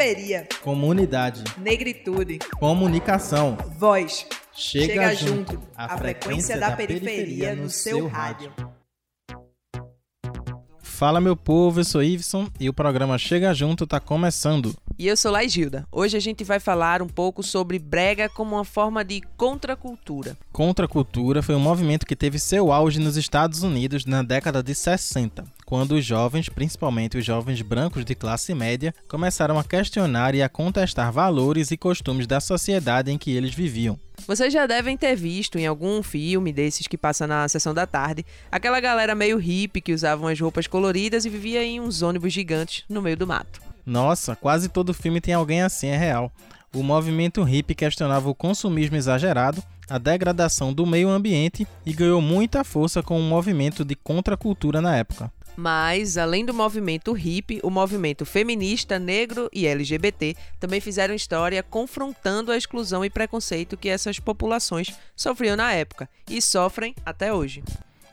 Periferia. Comunidade. Negritude. Comunicação. Voz. Chega, Chega junto. junto. A frequência da periferia no seu rádio. Fala meu povo, eu sou Iveson e o programa Chega Junto tá começando. E eu sou Laigilda. Hoje a gente vai falar um pouco sobre brega como uma forma de contracultura. Contracultura foi um movimento que teve seu auge nos Estados Unidos na década de 60, quando os jovens, principalmente os jovens brancos de classe média, começaram a questionar e a contestar valores e costumes da sociedade em que eles viviam. Vocês já devem ter visto em algum filme desses que passa na sessão da tarde, aquela galera meio hippie que usavam as roupas coloridas e vivia em uns ônibus gigantes no meio do mato. Nossa, quase todo filme tem alguém assim, é real. O movimento hippie questionava o consumismo exagerado, a degradação do meio ambiente e ganhou muita força com o movimento de contracultura na época. Mas, além do movimento hippie, o movimento feminista, negro e LGBT também fizeram história confrontando a exclusão e preconceito que essas populações sofriam na época e sofrem até hoje.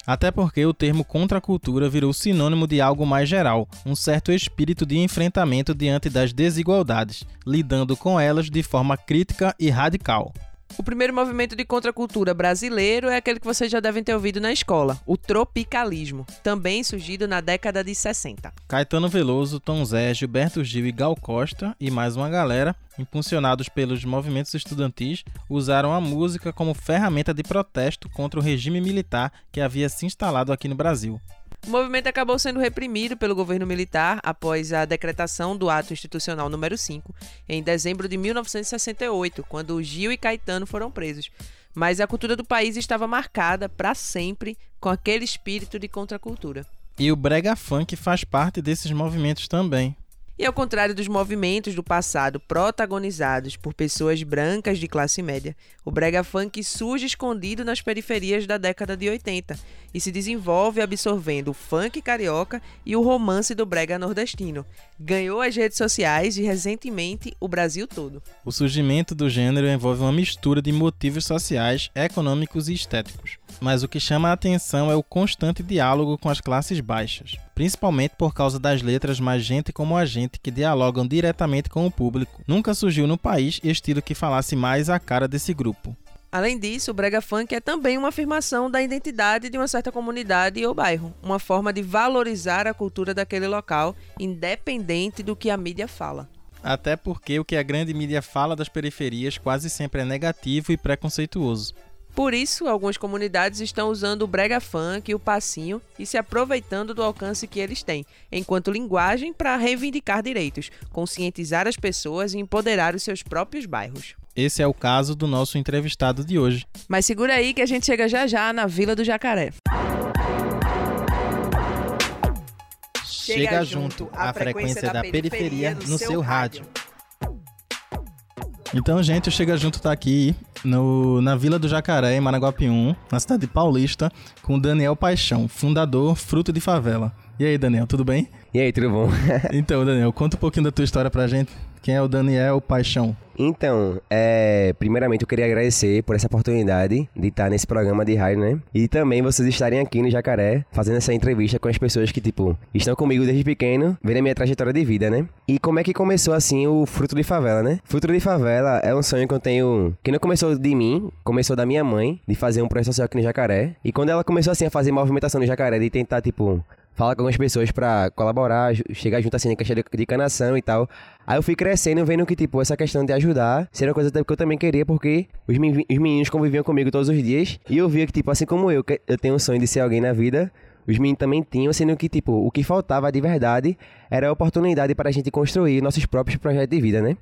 Até porque o termo contracultura virou sinônimo de algo mais geral, um certo espírito de enfrentamento diante das desigualdades, lidando com elas de forma crítica e radical. O primeiro movimento de contracultura brasileiro é aquele que vocês já devem ter ouvido na escola, o tropicalismo, também surgido na década de 60. Caetano Veloso, Tom Zé, Gilberto Gil e Gal Costa e mais uma galera, impulsionados pelos movimentos estudantis, usaram a música como ferramenta de protesto contra o regime militar que havia se instalado aqui no Brasil. O movimento acabou sendo reprimido pelo governo militar após a decretação do ato institucional número 5, em dezembro de 1968, quando Gil e Caetano foram presos. Mas a cultura do país estava marcada para sempre com aquele espírito de contracultura. E o brega funk faz parte desses movimentos também. E ao contrário dos movimentos do passado protagonizados por pessoas brancas de classe média, o brega funk surge escondido nas periferias da década de 80 e se desenvolve absorvendo o funk carioca e o romance do brega nordestino. Ganhou as redes sociais e recentemente o Brasil todo. O surgimento do gênero envolve uma mistura de motivos sociais, econômicos e estéticos. Mas o que chama a atenção é o constante diálogo com as classes baixas, principalmente por causa das letras mais gente como a gente que dialogam diretamente com o público. Nunca surgiu no país estilo que falasse mais a cara desse grupo. Além disso, o brega funk é também uma afirmação da identidade de uma certa comunidade ou bairro, uma forma de valorizar a cultura daquele local, independente do que a mídia fala. Até porque o que a grande mídia fala das periferias quase sempre é negativo e preconceituoso. Por isso, algumas comunidades estão usando o brega funk e o passinho e se aproveitando do alcance que eles têm, enquanto linguagem para reivindicar direitos, conscientizar as pessoas e empoderar os seus próprios bairros. Esse é o caso do nosso entrevistado de hoje. Mas segura aí que a gente chega já já na Vila do Jacaré. Chega junto, a frequência da periferia no seu rádio. Então, gente, o Chega Junto tá aqui no, na Vila do Jacaré, em Managuapium, na cidade de Paulista, com Daniel Paixão, fundador Fruto de Favela. E aí, Daniel, tudo bem? E aí, tudo bom? então, Daniel, conta um pouquinho da tua história pra gente. Quem é o Daniel Paixão? Então, é, primeiramente eu queria agradecer por essa oportunidade de estar nesse programa de rádio, né? E também vocês estarem aqui no Jacaré, fazendo essa entrevista com as pessoas que, tipo, estão comigo desde pequeno, vendo a minha trajetória de vida, né? E como é que começou, assim, o Fruto de Favela, né? Fruto de Favela é um sonho que eu tenho, que não começou de mim, começou da minha mãe, de fazer um projeto social aqui no Jacaré. E quando ela começou, assim, a fazer movimentação no Jacaré, de tentar, tipo, falar com algumas pessoas pra colaborar, chegar junto assim na questão de canação e tal. Aí eu fui crescendo, vendo que, tipo, essa questão de ajudar seria uma coisa que eu também queria, porque os, os meninos conviviam comigo todos os dias. E eu via que, tipo, assim como eu, eu tenho um sonho de ser alguém na vida, os meninos também tinham, sendo que, tipo, o que faltava de verdade era a oportunidade para a gente construir nossos próprios projetos de vida, né?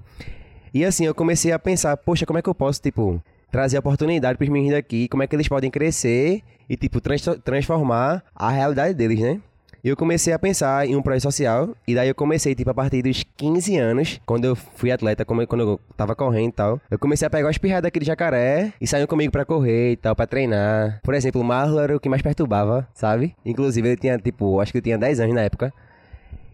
E assim, eu comecei a pensar, poxa, como é que eu posso, tipo, trazer oportunidade para os meninos daqui, como é que eles podem crescer e, tipo, trans transformar a realidade deles, né? Eu comecei a pensar em um projeto social. E daí eu comecei, tipo, a partir dos 15 anos, quando eu fui atleta, quando eu tava correndo e tal. Eu comecei a pegar umas pirradas aqui de jacaré e saiam comigo pra correr e tal, pra treinar. Por exemplo, o Marlon era o que mais perturbava, sabe? Inclusive, ele tinha, tipo, acho que ele tinha 10 anos na época.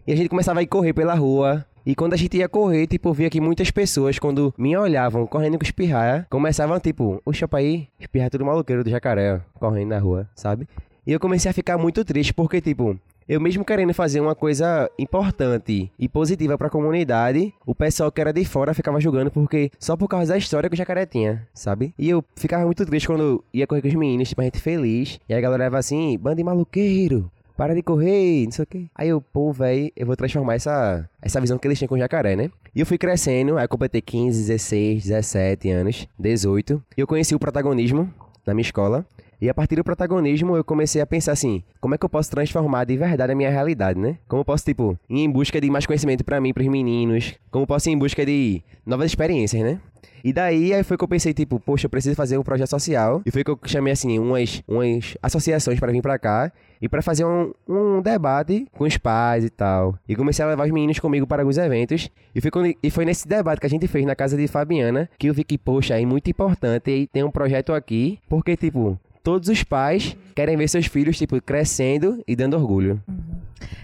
E a gente começava a ir correr pela rua. E quando a gente ia correr, tipo, eu via que muitas pessoas, quando me olhavam correndo com espirraia, começavam, tipo, o chopa aí, espirrar tudo maluqueiro do jacaré, ó, correndo na rua, sabe? E eu comecei a ficar muito triste, porque, tipo, eu mesmo querendo fazer uma coisa importante e positiva pra comunidade, o pessoal que era de fora ficava julgando porque só por causa da história que o jacaré tinha, sabe? E eu ficava muito triste quando ia correr com os meninos, tipo, a gente feliz. E a galera leva assim, bando de maluqueiro. Para de correr, não sei o quê. Aí eu, pô, velho, eu vou transformar essa, essa visão que eles tinham com o jacaré, né? E eu fui crescendo, aí eu completei 15, 16, 17 anos, 18. E eu conheci o protagonismo na minha escola. E a partir do protagonismo, eu comecei a pensar assim: como é que eu posso transformar de verdade a minha realidade, né? Como eu posso, tipo, ir em busca de mais conhecimento para mim, pros meninos? Como eu posso ir em busca de novas experiências, né? E daí aí foi que eu pensei, tipo, poxa, eu preciso fazer um projeto social. E foi que eu chamei, assim, umas, umas associações para vir para cá e para fazer um, um debate com os pais e tal. E comecei a levar os meninos comigo para alguns eventos. E foi, quando, e foi nesse debate que a gente fez na casa de Fabiana que eu vi que, poxa, é muito importante e tem um projeto aqui, porque, tipo, todos os pais querem ver seus filhos, tipo, crescendo e dando orgulho.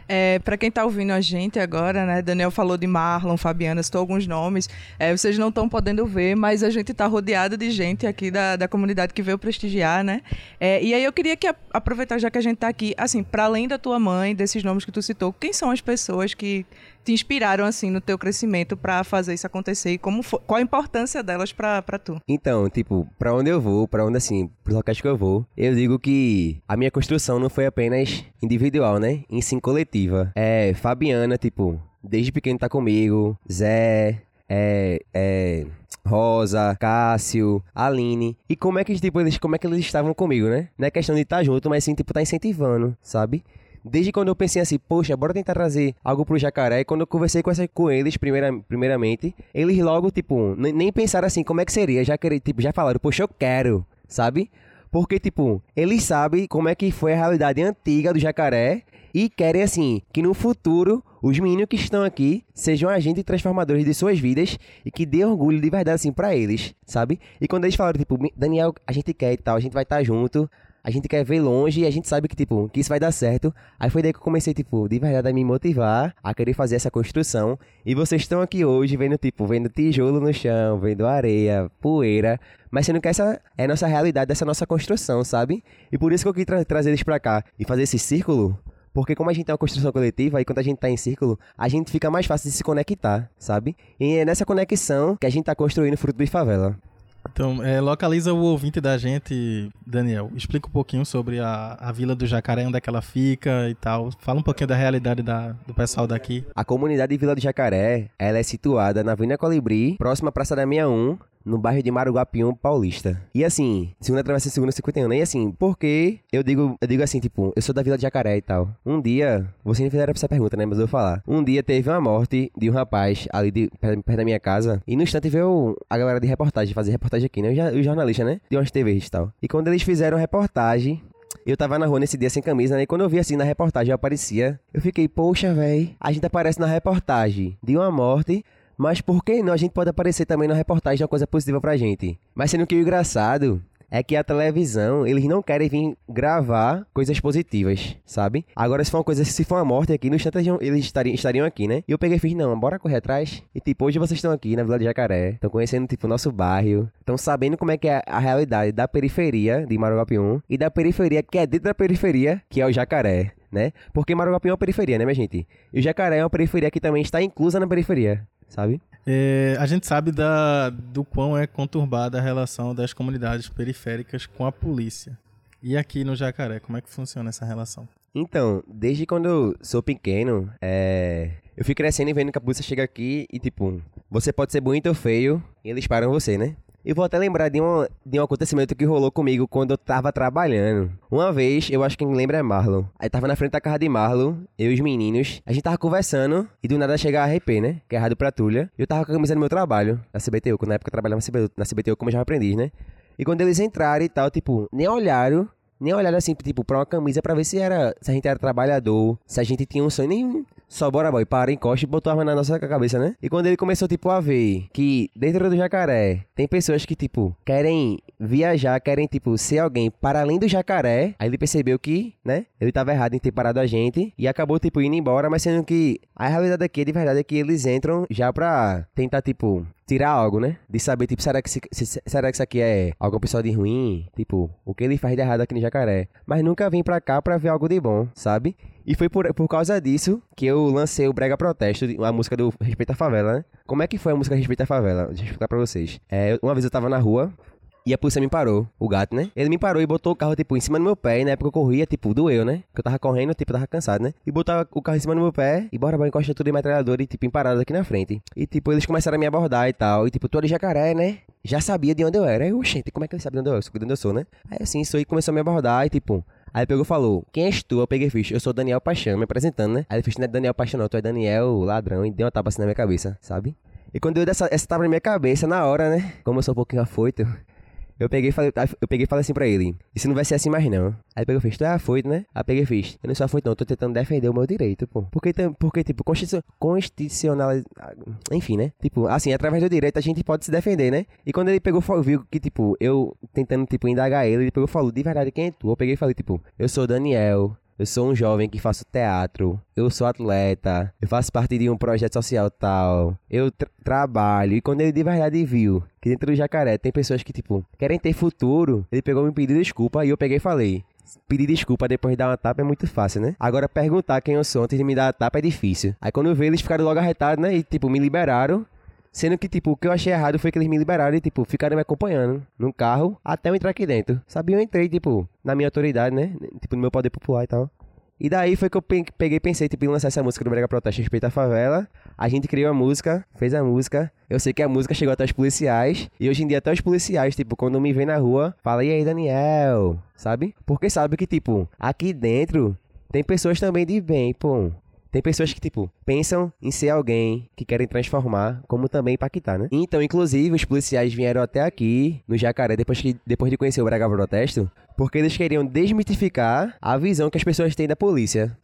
É, para quem está ouvindo a gente agora, né? Daniel falou de Marlon, Fabiana, citou alguns nomes. É, vocês não estão podendo ver, mas a gente está rodeado de gente aqui da, da comunidade que veio prestigiar, né? É, e aí eu queria que aproveitar já que a gente está aqui, assim, para além da tua mãe, desses nomes que tu citou, quem são as pessoas que te inspiraram assim no teu crescimento para fazer isso acontecer e como foi, qual a importância delas para tu? Então, tipo, para onde eu vou, para onde assim, pros locais que eu vou, eu digo que a minha construção não foi apenas individual, né? Em sim É, Fabiana, tipo, desde pequeno tá comigo, Zé, é, é, Rosa, Cássio, Aline. E como é que, tipo, eles, como é que eles estavam comigo, né? Não é questão de estar tá junto, mas sim, tipo, tá incentivando, sabe? Desde quando eu pensei assim, poxa, bora tentar trazer algo pro jacaré. E quando eu conversei com, essa, com eles, primeira, primeiramente, eles logo, tipo, nem pensaram assim, como é que seria. Já, tipo, já falaram, poxa, eu quero, sabe? Porque, tipo, eles sabem como é que foi a realidade antiga do jacaré e querem, assim, que no futuro os meninos que estão aqui sejam agentes transformadores de suas vidas e que dê orgulho de verdade, assim, para eles, sabe? E quando eles falaram, tipo, Daniel, a gente quer e tal, a gente vai estar tá junto, a gente quer ver longe e a gente sabe que, tipo, que isso vai dar certo. Aí foi daí que eu comecei, tipo, de verdade a me motivar a querer fazer essa construção. E vocês estão aqui hoje vendo, tipo, vendo tijolo no chão, vendo areia, poeira. Mas sendo que essa é a nossa realidade, essa nossa construção, sabe? E por isso que eu quis tra trazer eles pra cá e fazer esse círculo. Porque como a gente tem uma construção coletiva, e quando a gente tá em círculo, a gente fica mais fácil de se conectar, sabe? E é nessa conexão que a gente tá construindo o fruto de favela. Então, é, localiza o ouvinte da gente, Daniel. Explica um pouquinho sobre a, a Vila do Jacaré, onde é que ela fica e tal. Fala um pouquinho da realidade da, do pessoal daqui. A comunidade de Vila do Jacaré, ela é situada na Avenida Colibri, próxima à Praça da 61, no bairro de Maruguapião Paulista. E assim, segunda travessa segunda 51. E assim, porque eu digo, eu digo assim, tipo, eu sou da Vila de Jacaré e tal. Um dia, vocês não fizeram essa pergunta, né? Mas eu vou falar. Um dia teve uma morte de um rapaz ali de, perto, da minha casa. E no instante veio a galera de reportagem, fazer reportagem aqui, né? Os jornalistas, né? De umas TVs e tal. E quando eles fizeram reportagem, eu tava na rua nesse dia sem camisa, né? E quando eu vi assim na reportagem, eu aparecia. Eu fiquei, poxa, velho. A gente aparece na reportagem de uma morte mas por que não? A gente pode aparecer também na reportagem uma coisa positiva pra gente. Mas sendo que o engraçado é que a televisão, eles não querem vir gravar coisas positivas, sabe? Agora, se for uma coisa, se for uma morte aqui, no instante eles estariam, estariam aqui, né? E eu peguei e fiz, não, bora correr atrás. E tipo, hoje vocês estão aqui na Vila de Jacaré, estão conhecendo, tipo, o nosso bairro, estão sabendo como é que é a realidade da periferia de Marugapium e da periferia que é dentro da periferia, que é o Jacaré. Né? Porque Marugapium é uma periferia, né, minha gente? E o Jacaré é uma periferia que também está inclusa na periferia sabe? É, a gente sabe da, do quão é conturbada a relação das comunidades periféricas com a polícia. E aqui no Jacaré, como é que funciona essa relação? Então, desde quando eu sou pequeno, é... eu fui crescendo e vendo que a polícia chega aqui e, tipo, você pode ser bonito ou feio e eles param você, né? E vou até lembrar de um, de um acontecimento que rolou comigo quando eu tava trabalhando. Uma vez, eu acho que quem lembra é Marlon. Aí tava na frente da casa de Marlon, eu e os meninos. A gente tava conversando e do nada chega a RP, né? Que é a Rádio Patrulha. E eu tava com a camisa do meu trabalho, na CBTU, quando na época eu trabalhava na CBTU como já aprendiz, né? E quando eles entraram e tal, tipo, nem olharam nem olharam assim, tipo, pra uma camisa pra ver se era. Se a gente era trabalhador, se a gente tinha um sonho, nem. Só bora, boy, para, encosta e botou a arma na nossa cabeça, né? E quando ele começou, tipo, a ver que dentro do jacaré tem pessoas que, tipo, querem viajar, querem, tipo, ser alguém para além do jacaré, aí ele percebeu que, né, ele tava errado em ter parado a gente e acabou, tipo, indo embora, mas sendo que a realidade aqui, de verdade, é que eles entram já pra tentar, tipo, tirar algo, né? De saber, tipo, será que, se, se, será que isso aqui é algum pessoal de ruim? Tipo, o que ele faz de errado aqui no Jacaré? Mas nunca vim pra cá pra ver algo de bom, sabe? E foi por, por causa disso que eu lancei o Brega Protesto, a música do Respeita a Favela, né? Como é que foi a música Respeita a Favela? Deixa eu explicar pra vocês. É, uma vez eu tava na rua, e a polícia me parou, o gato, né? Ele me parou e botou o carro, tipo, em cima do meu pé. E na época eu corria, tipo, doeu, né? Porque eu tava correndo, tipo, tava cansado, né? E botava o carro em cima do meu pé e bora, bora, encosta tudo em metralhadora e, tipo, em parada aqui na frente. E, tipo, eles começaram a me abordar e tal. E, tipo, tu de jacaré, né? Já sabia de onde eu era. Eu, gente, como é que ele sabe de onde eu, eu, de onde eu sou, né? Aí, assim, isso aí começou a me abordar e, tipo... Aí pegou e falou, quem és tu? Eu peguei e fiz, eu sou Daniel Paixão, me apresentando, né? Aí ele fez, não é Daniel Paixão não, tu é Daniel Ladrão. E deu uma tapa assim na minha cabeça, sabe? E quando eu dei essa, essa tapa na minha cabeça, na hora, né? Como eu sou um pouquinho afoito, eu peguei e falei, eu peguei falei assim pra ele, isso não vai ser assim mais não. Aí pegou e tu é afoito, né? Aí peguei e eu não sou afoito não, tô tentando defender o meu direito, pô. Porque, porque tipo, constitucional, enfim, né? Tipo, assim, através do direito a gente pode se defender, né? E quando ele pegou, viu que, tipo, eu tentando, tipo, indagar ele, ele pegou e falou, de verdade, quem é tu? Eu peguei e falei, tipo, eu sou Daniel, eu sou um jovem que faço teatro. Eu sou atleta. Eu faço parte de um projeto social tal. Eu tra trabalho. E quando ele de verdade viu que dentro do jacaré tem pessoas que, tipo, querem ter futuro, ele pegou me pediu desculpa e eu peguei e falei. Pedir desculpa depois de dar uma tapa é muito fácil, né? Agora perguntar quem eu sou antes de me dar a tapa é difícil. Aí quando eu vi, eles ficaram logo arretados, né? E, tipo, me liberaram. Sendo que, tipo, o que eu achei errado foi que eles me liberaram e, tipo, ficaram me acompanhando num carro até eu entrar aqui dentro. Sabia, eu entrei, tipo, na minha autoridade, né? Tipo, no meu poder popular e tal. E daí foi que eu peguei e pensei, tipo, em lançar essa música do Brega Protesto Respeito à Favela. A gente criou a música, fez a música. Eu sei que a música chegou até os policiais. E hoje em dia até os policiais, tipo, quando me vê na rua, fala, e aí, Daniel? Sabe? Porque sabe que, tipo, aqui dentro tem pessoas também de bem, pô. Tem pessoas que, tipo, pensam em ser alguém que querem transformar, como também impactar, né? Então, inclusive, os policiais vieram até aqui, no Jacaré, depois, que, depois de conhecer o Braga Protesto, porque eles queriam desmitificar a visão que as pessoas têm da polícia.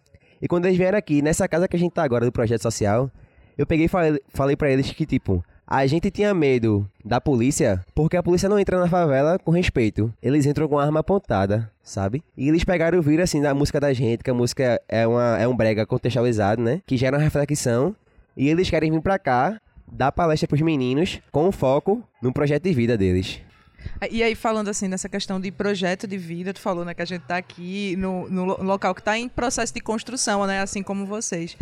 E quando eles vieram aqui, nessa casa que a gente tá agora, do projeto social, eu peguei e falei, falei para eles que, tipo, a gente tinha medo da polícia porque a polícia não entra na favela com respeito. Eles entram com arma apontada, sabe? E eles pegaram o vírus assim da música da gente, que a música é, uma, é um brega contextualizado, né? Que gera uma reflexão. E eles querem vir pra cá dar palestra pros meninos com foco no projeto de vida deles. E aí, falando assim, nessa questão de projeto de vida, tu falou, né, que a gente está aqui no, no, local que está em processo de construção, né, assim como vocês.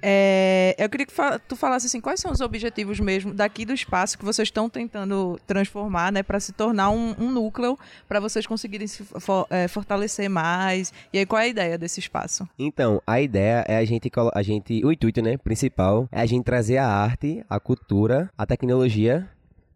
É, eu queria que tu falasse assim, quais são os objetivos mesmo daqui do espaço que vocês estão tentando transformar, né, para se tornar um, um núcleo, para vocês conseguirem se for, é, fortalecer mais. E aí, qual é a ideia desse espaço? Então, a ideia é a gente, a gente, o intuito, né, principal, é a gente trazer a arte, a cultura, a tecnologia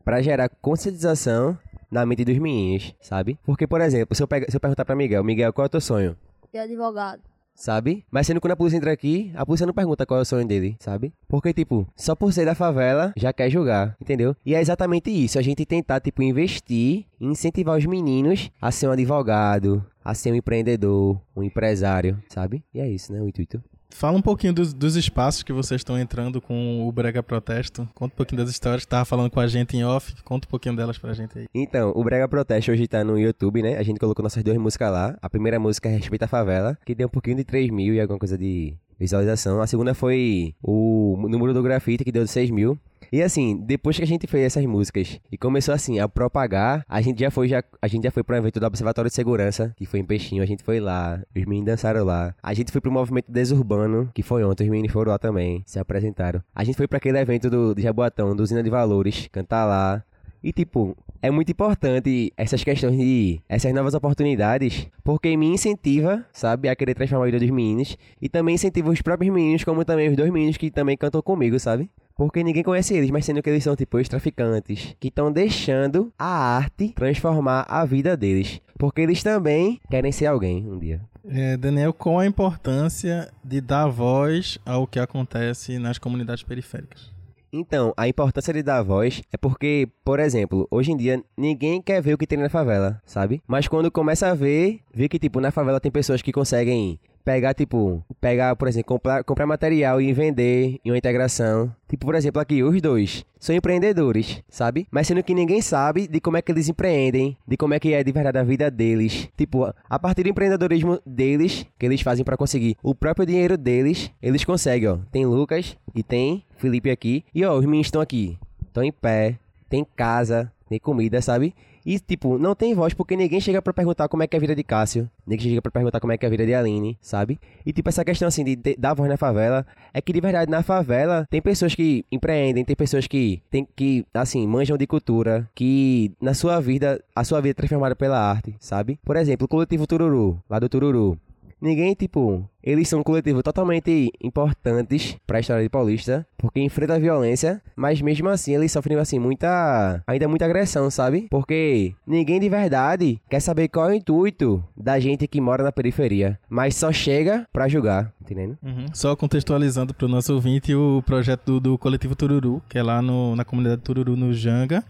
para gerar conscientização na mente dos meninos, sabe? Porque, por exemplo, se eu, se eu perguntar pra Miguel, Miguel, qual é o teu sonho? Ser advogado. Sabe? Mas sendo que quando a polícia entra aqui, a polícia não pergunta qual é o sonho dele, sabe? Porque, tipo, só por ser da favela, já quer julgar, entendeu? E é exatamente isso, a gente tentar, tipo, investir incentivar os meninos a ser um advogado, a ser um empreendedor, um empresário, sabe? E é isso, né, o intuito. Fala um pouquinho dos, dos, espaços que vocês estão entrando com o Brega Protesto. Conta um pouquinho das histórias que tava falando com a gente em off. Conta um pouquinho delas pra gente aí. Então, o Brega Protesto hoje tá no YouTube, né? A gente colocou nossas duas músicas lá. A primeira música é Respeita a Favela, que deu um pouquinho de 3 mil e alguma coisa de visualização. A segunda foi o número do grafite, que deu 6 mil. E assim, depois que a gente fez essas músicas e começou assim a propagar, a gente já foi já a gente já foi para um evento do Observatório de Segurança, que foi em Peixinho, a gente foi lá, os meninos dançaram lá. A gente foi pro movimento Desurbano, que foi ontem, os meninos foram lá também, se apresentaram. A gente foi para aquele evento do de Jaboatão, do Usina de Valores, cantar lá. E tipo, é muito importante essas questões de essas novas oportunidades, porque me incentiva, sabe, a querer transformar a vida dos meninos e também incentiva os próprios meninos, como também os dois meninos que também cantam comigo, sabe? Porque ninguém conhece eles, mas sendo que eles são tipo os traficantes que estão deixando a arte transformar a vida deles. Porque eles também querem ser alguém um dia. É, Daniel, qual a importância de dar voz ao que acontece nas comunidades periféricas? Então, a importância de dar voz é porque, por exemplo, hoje em dia ninguém quer ver o que tem na favela, sabe? Mas quando começa a ver, vê que, tipo, na favela tem pessoas que conseguem pegar, tipo, pegar, por exemplo, comprar, comprar material e vender em uma integração. Tipo, por exemplo, aqui, os dois são empreendedores, sabe? Mas sendo que ninguém sabe de como é que eles empreendem, de como é que é de verdade a vida deles. Tipo, a partir do empreendedorismo deles, que eles fazem para conseguir o próprio dinheiro deles, eles conseguem, ó. Tem Lucas e tem Felipe aqui. E, ó, os meninos estão aqui. Estão em pé, tem casa, tem comida, sabe? E, tipo, não tem voz porque ninguém chega pra perguntar como é que é a vida de Cássio. Ninguém chega pra perguntar como é que é a vida de Aline, sabe? E, tipo, essa questão, assim, de, de dar voz na favela, é que, de verdade, na favela, tem pessoas que empreendem, tem pessoas que, tem, que assim, manjam de cultura, que, na sua vida, a sua vida é transformada pela arte, sabe? Por exemplo, o coletivo Tururu, lá do Tururu. Ninguém, tipo, eles são um coletivo totalmente importantes para a história de Paulista, porque enfrenta a violência, mas mesmo assim eles sofrem assim muita, ainda muita agressão, sabe? Porque ninguém de verdade quer saber qual é o intuito da gente que mora na periferia, mas só chega para julgar, entendendo? Uhum. Só contextualizando para o nosso ouvinte o projeto do, do coletivo Tururu, que é lá no, na comunidade Tururu no Janga.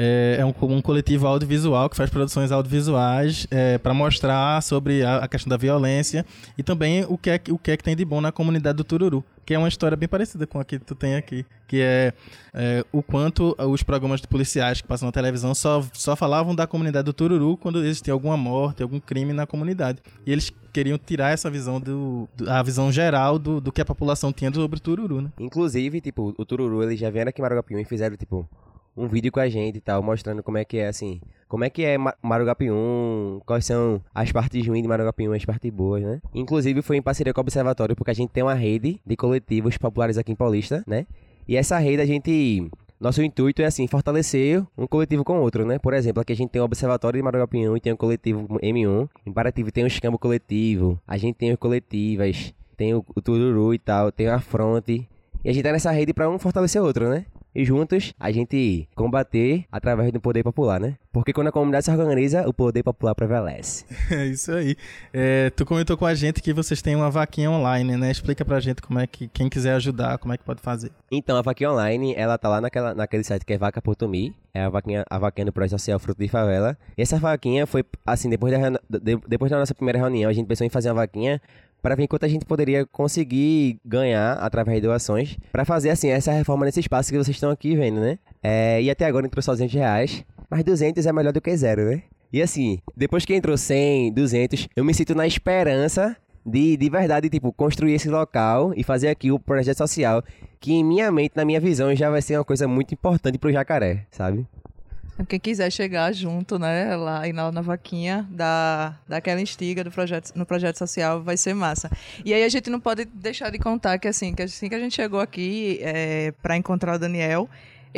É, é um, um, coletivo audiovisual que faz produções audiovisuais é, para mostrar sobre a, a, questão da violência e também o que, é, o que é que tem de bom na comunidade do Tururu, que é uma história bem parecida com a que tu tem aqui, que é, é o quanto os programas de policiais que passam na televisão só, só falavam da comunidade do Tururu quando existia alguma morte, algum crime na comunidade. E eles queriam tirar essa visão do, a visão geral do, do que a população tinha sobre o Tururu, né? Inclusive, tipo, o Tururu, eles já vieram aqui em Marugapiú e fizeram, tipo, um vídeo com a gente e tal, mostrando como é que é, assim, como é que é Marugapium, quais são as partes ruins de Marugapium, as partes boas, né? Inclusive foi em parceria com o Observatório, porque a gente tem uma rede de coletivos populares aqui em Paulista, né? E essa rede a gente nosso intuito é assim, fortalecer um coletivo com outro, né? Por exemplo, aqui a gente tem o Observatório de Marugapium e tem o coletivo M1. Em Parativo tem o Escambo Coletivo, a gente tem os coletivas, tem o, o Tururu e tal, tem a Fronte. E a gente tá nessa rede para um fortalecer o outro, né? E juntos a gente combater através do poder popular, né? Porque quando a comunidade se organiza, o poder popular prevalece. É isso aí. É, tu comentou com a gente que vocês têm uma vaquinha online, né? Explica pra gente como é que quem quiser ajudar, como é que pode fazer. Então, a vaquinha online, ela tá lá naquela, naquele site que é vaca.me, é a vaquinha, a vaquinha do Projeto Social Fruto de Favela. E essa vaquinha foi, assim, depois da, de, depois da nossa primeira reunião, a gente pensou em fazer uma vaquinha para ver quanto a gente poderia conseguir ganhar através de doações para fazer assim essa reforma nesse espaço que vocês estão aqui vendo, né? É, e até agora entrou só 200 reais, mas 200 é melhor do que zero, né? E assim, depois que entrou 100, 200, eu me sinto na esperança de, de verdade, tipo, construir esse local e fazer aqui o projeto social que em minha mente, na minha visão, já vai ser uma coisa muito importante pro jacaré, sabe? Quem quiser chegar junto, né, lá e na, na vaquinha da, daquela instiga do projeto, no projeto social, vai ser massa. E aí a gente não pode deixar de contar que assim, que assim que a gente chegou aqui é, para encontrar o Daniel,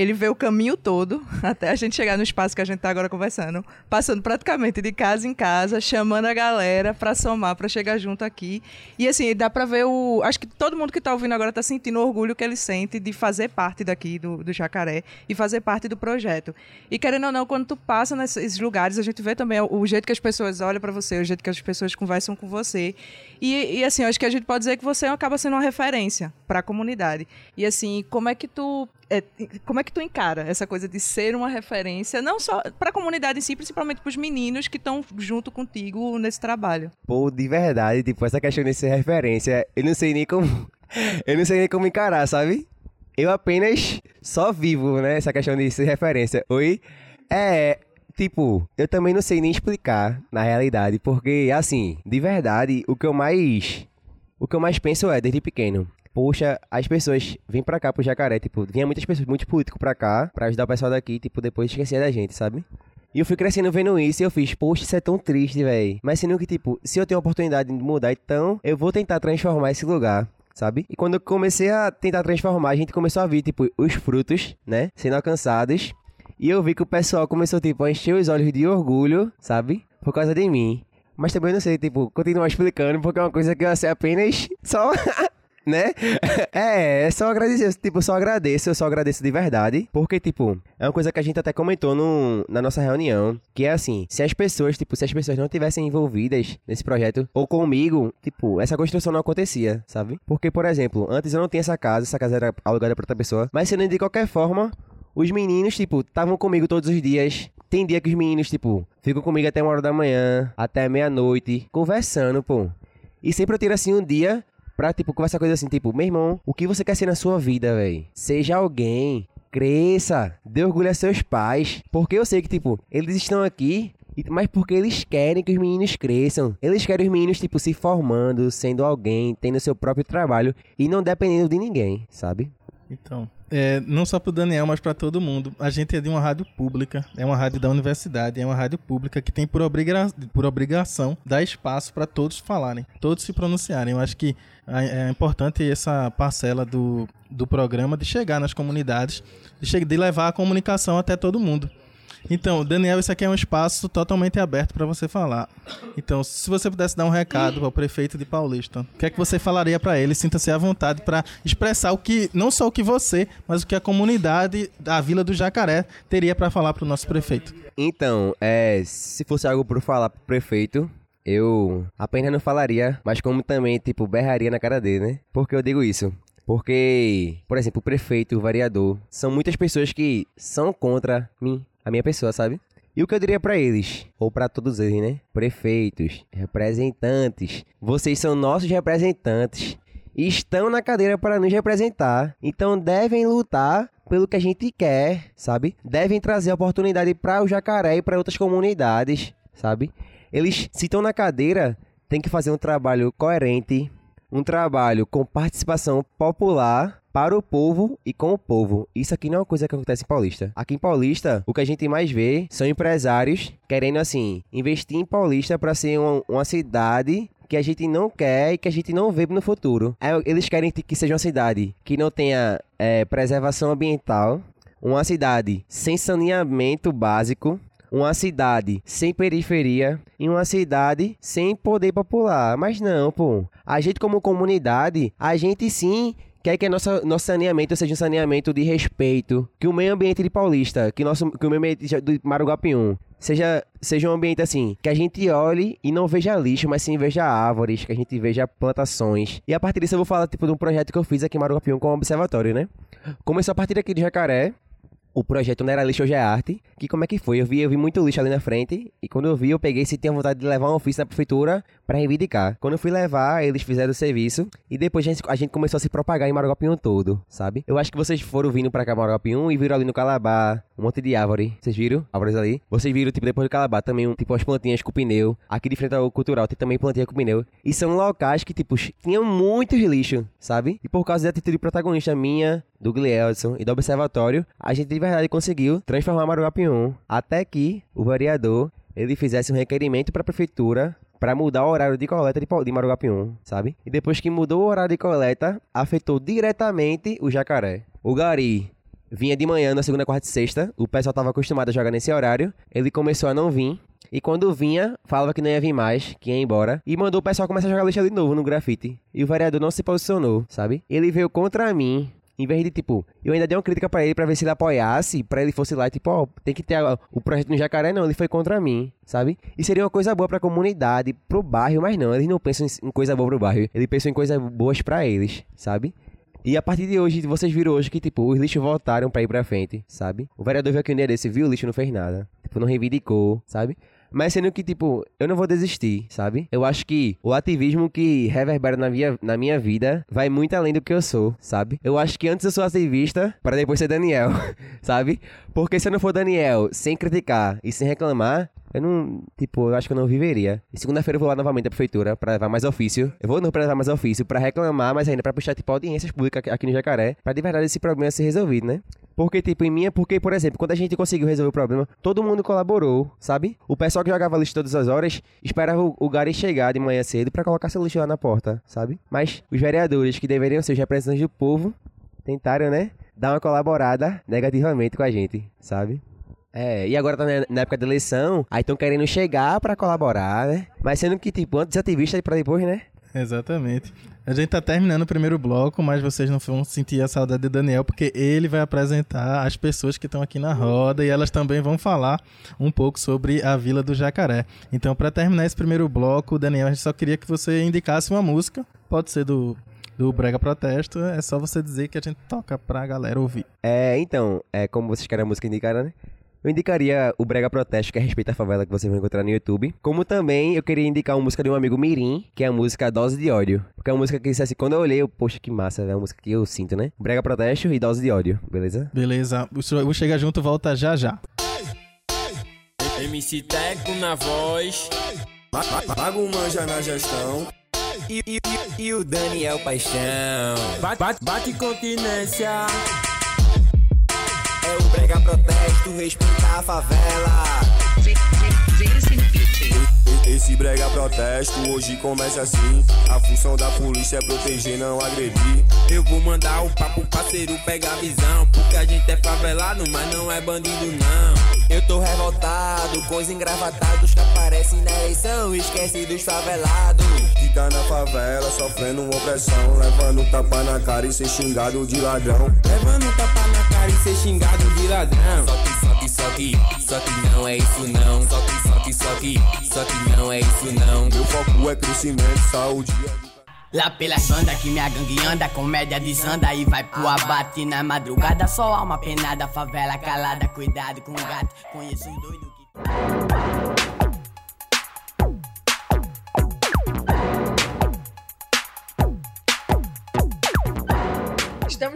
ele vê o caminho todo até a gente chegar no espaço que a gente está agora conversando, passando praticamente de casa em casa, chamando a galera para somar, para chegar junto aqui. E assim, dá para ver o. Acho que todo mundo que está ouvindo agora está sentindo o orgulho que ele sente de fazer parte daqui do, do Jacaré e fazer parte do projeto. E querendo ou não, quando tu passa nesses lugares, a gente vê também o, o jeito que as pessoas olham para você, o jeito que as pessoas conversam com você. E, e assim, acho que a gente pode dizer que você acaba sendo uma referência para a comunidade. E assim, como é que tu é, como é que tu encara essa coisa de ser uma referência, não só para a comunidade em si, principalmente para os meninos que estão junto contigo nesse trabalho? Pô, de verdade, tipo, essa questão de ser referência, eu não sei nem como. eu não sei nem como encarar, sabe? Eu apenas só vivo, né? Essa questão de ser referência. Oi? É. Tipo, eu também não sei nem explicar na realidade, porque, assim, de verdade, o que eu mais. O que eu mais penso é, desde pequeno, poxa, as pessoas vêm pra cá pro Jacaré, tipo, vinha muitas pessoas, muitos políticos pra cá, pra ajudar o pessoal daqui, tipo, depois esquecia da gente, sabe? E eu fui crescendo vendo isso e eu fiz, poxa, isso é tão triste, velho. Mas sendo que, tipo, se eu tenho a oportunidade de mudar, então eu vou tentar transformar esse lugar, sabe? E quando eu comecei a tentar transformar, a gente começou a ver, tipo, os frutos, né, sendo alcançados. E eu vi que o pessoal começou, tipo, a encher os olhos de orgulho, sabe? Por causa de mim. Mas também não sei, tipo, continuar explicando, porque é uma coisa que eu sei apenas só né? É, é só agradecer. Tipo, eu só agradeço, eu só agradeço de verdade. Porque, tipo, é uma coisa que a gente até comentou no, na nossa reunião. Que é assim, se as pessoas, tipo, se as pessoas não tivessem envolvidas nesse projeto, ou comigo, tipo, essa construção não acontecia, sabe? Porque, por exemplo, antes eu não tinha essa casa, essa casa era alugada pra outra pessoa. Mas sendo de qualquer forma, os meninos, tipo, estavam comigo todos os dias. Tem dia que os meninos, tipo, ficam comigo até uma hora da manhã, até meia-noite, conversando, pô. E sempre eu tiro assim um dia pra, tipo, conversar coisa assim, tipo, meu irmão, o que você quer ser na sua vida, velho? Seja alguém, cresça, dê orgulho a seus pais. Porque eu sei que, tipo, eles estão aqui mas porque eles querem que os meninos cresçam. Eles querem os meninos, tipo, se formando, sendo alguém, tendo seu próprio trabalho e não dependendo de ninguém, sabe? Então, é, não só para o Daniel, mas para todo mundo. A gente é de uma rádio pública, é uma rádio da universidade, é uma rádio pública que tem por, obriga por obrigação dar espaço para todos falarem, todos se pronunciarem. Eu acho que é, é importante essa parcela do, do programa de chegar nas comunidades, de, de levar a comunicação até todo mundo. Então, Daniel, isso aqui é um espaço totalmente aberto para você falar. Então, se você pudesse dar um recado ao prefeito de Paulista, o que é que você falaria para ele? Sinta-se à vontade para expressar o que, não só o que você, mas o que a comunidade da Vila do Jacaré teria para falar para o nosso prefeito. Então, é, se fosse algo para falar pro prefeito, eu apenas não falaria, mas como também, tipo, berraria na cara dele, né? Por que eu digo isso? Porque, por exemplo, o prefeito, o vereador, são muitas pessoas que são contra mim, a minha pessoa, sabe? E o que eu diria para eles, ou para todos eles, né? Prefeitos, representantes, vocês são nossos representantes. Estão na cadeira para nos representar, então devem lutar pelo que a gente quer, sabe? Devem trazer oportunidade para o Jacaré e para outras comunidades, sabe? Eles, se estão na cadeira, tem que fazer um trabalho coerente, um trabalho com participação popular para o povo e com o povo. Isso aqui não é uma coisa que acontece em Paulista. Aqui em Paulista, o que a gente mais vê são empresários querendo, assim, investir em Paulista para ser uma, uma cidade que a gente não quer e que a gente não vê no futuro. É, eles querem que seja uma cidade que não tenha é, preservação ambiental, uma cidade sem saneamento básico, uma cidade sem periferia e uma cidade sem poder popular. Mas não, pô. A gente como comunidade, a gente sim quer que nosso, nosso saneamento seja um saneamento de respeito, que o meio ambiente de Paulista, que, nosso, que o meio ambiente do Maruguapium seja, seja um ambiente assim, que a gente olhe e não veja lixo, mas sim veja árvores, que a gente veja plantações. E a partir disso eu vou falar tipo de um projeto que eu fiz aqui em Maruguapium com o observatório, né? Começou a partir aqui de Jacaré, o projeto não era lixo hoje é arte, que como é que foi? Eu vi, eu vi muito lixo ali na frente, e quando eu vi, eu peguei se tinha vontade de levar um ofício na prefeitura para reivindicar. Quando eu fui levar, eles fizeram o serviço, e depois a gente, a gente começou a se propagar em Marogapium todo, sabe? Eu acho que vocês foram vindo pra cá, Marogapium, e viram ali no Calabar, um monte de árvore. Vocês viram? Árvores ali? Vocês viram, tipo, depois do Calabar, também, um, tipo, as plantinhas com pneu. Aqui de frente ao cultural tem também plantinha com pneu. E são locais que, tipo, tinham muitos lixo, sabe? E por causa da atitude protagonista minha, do Glielson e do Observatório, a gente de verdade conseguiu transformar Marugapium até que o vereador ele fizesse um requerimento para a prefeitura para mudar o horário de coleta de, de sabe? E depois que mudou o horário de coleta, afetou diretamente o jacaré. O gari vinha de manhã na segunda, quarta e sexta, o pessoal estava acostumado a jogar nesse horário, ele começou a não vir, e quando vinha, falava que não ia vir mais, que ia embora. E mandou o pessoal começar a jogar lixo de novo no grafite. E o vereador não se posicionou, sabe? Ele veio contra mim, em vez de, tipo, eu ainda dei uma crítica para ele para ver se ele apoiasse, para ele fosse lá e, tipo, ó, tem que ter o projeto no Jacaré, não, ele foi contra mim, sabe? E seria uma coisa boa pra comunidade, pro bairro, mas não, eles não pensam em, coisa boa pro bairro, eles pensam em coisas boas para eles, sabe? E a partir de hoje, vocês viram hoje que, tipo, os lixos voltaram pra ir pra frente, sabe? O vereador veio aqui um dia desse, viu o lixo, não fez nada. Tipo, não reivindicou, sabe? Mas sendo que, tipo, eu não vou desistir, sabe? Eu acho que o ativismo que reverbera na minha, na minha vida vai muito além do que eu sou, sabe? Eu acho que antes eu sou ativista para depois ser Daniel, sabe? Porque se eu não for Daniel sem criticar e sem reclamar, eu não, tipo, eu acho que eu não viveria. Segunda-feira eu vou lá novamente à prefeitura pra levar mais ofício. Eu vou não pra levar mais ofício, pra reclamar, mas ainda pra puxar, tipo, audiências públicas aqui no Jacaré, pra de verdade esse problema ser resolvido, né? Porque, tipo, em minha, porque, por exemplo, quando a gente conseguiu resolver o problema, todo mundo colaborou, sabe? O pessoal que jogava lixo todas as horas esperava o, o Gary chegar de manhã cedo pra colocar seu lixo lá na porta, sabe? Mas os vereadores, que deveriam ser os representantes do povo, tentaram, né? Dar uma colaborada negativamente com a gente, sabe? É, e agora tá na época da eleição, aí estão querendo chegar para colaborar, né? Mas sendo que, tipo, antes ativista para depois, né? Exatamente. A gente tá terminando o primeiro bloco, mas vocês não vão sentir a saudade de Daniel, porque ele vai apresentar as pessoas que estão aqui na roda e elas também vão falar um pouco sobre a Vila do Jacaré. Então, para terminar esse primeiro bloco, Daniel, a gente só queria que você indicasse uma música, pode ser do do Brega Protesto, é só você dizer que a gente toca pra galera ouvir. É, então, é como vocês querem a música indicada, né? Eu indicaria o Brega Protesto, que é Respeita a Favela, que vocês vão encontrar no YouTube. Como também eu queria indicar uma música de um amigo Mirim, que é a música Dose de Ódio. Porque é uma música que, assim, quando eu olhei, eu, poxa, que massa, é uma música que eu sinto, né? Brega Protesto e Dose de Ódio, beleza? Beleza. O Chega Junto volta já já. MC Teco na voz. Pago Manja na gestão. E, e, e, e, o Daniel Paixão. Bate, bate, bate continência. Respeitar a favela. Esse brega protesto hoje começa assim. A função da polícia é proteger, não agredir. Eu vou mandar o papo parceiro pegar a visão. Porque a gente é favelado, mas não é bandido, não. Eu tô revoltado com os engravatados que aparecem na eleição. Esquece dos favelados. Que tá na favela sofrendo opressão. Levando tapa na cara e ser xingado de ladrão. Levando tapa na cara e ser xingado de ladrão. Que, só que, não é isso não. Só que, só que, só que, só que não é isso não. Meu foco é crescimento, saúde. Lá pelas bandas que minha gangue anda, comédia desanda e vai pro abate na madrugada. Só alma penada, favela calada, cuidado com o gato. Conheço os doidos que.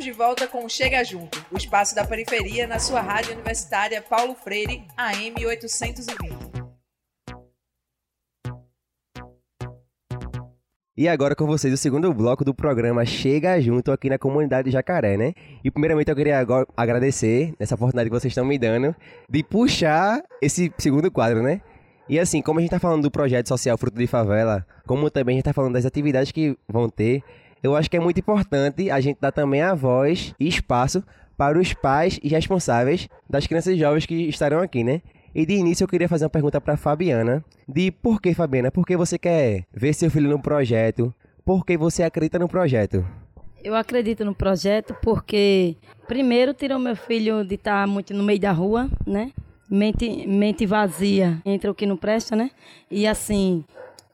De volta com Chega Junto, o espaço da periferia na sua rádio universitária Paulo Freire, AM 820. E agora com vocês o segundo bloco do programa Chega Junto aqui na comunidade de Jacaré, né? E primeiramente eu queria agradecer nessa oportunidade que vocês estão me dando de puxar esse segundo quadro, né? E assim, como a gente tá falando do projeto social Fruto de Favela, como também a gente tá falando das atividades que vão ter, eu acho que é muito importante a gente dar também a voz e espaço para os pais e responsáveis das crianças e jovens que estarão aqui, né? E de início eu queria fazer uma pergunta para Fabiana, de por que, Fabiana? Por que você quer ver seu filho no projeto? Por que você acredita no projeto? Eu acredito no projeto porque, primeiro, tirou meu filho de estar muito no meio da rua, né? Mente, mente vazia entre o que não presta, né? E assim,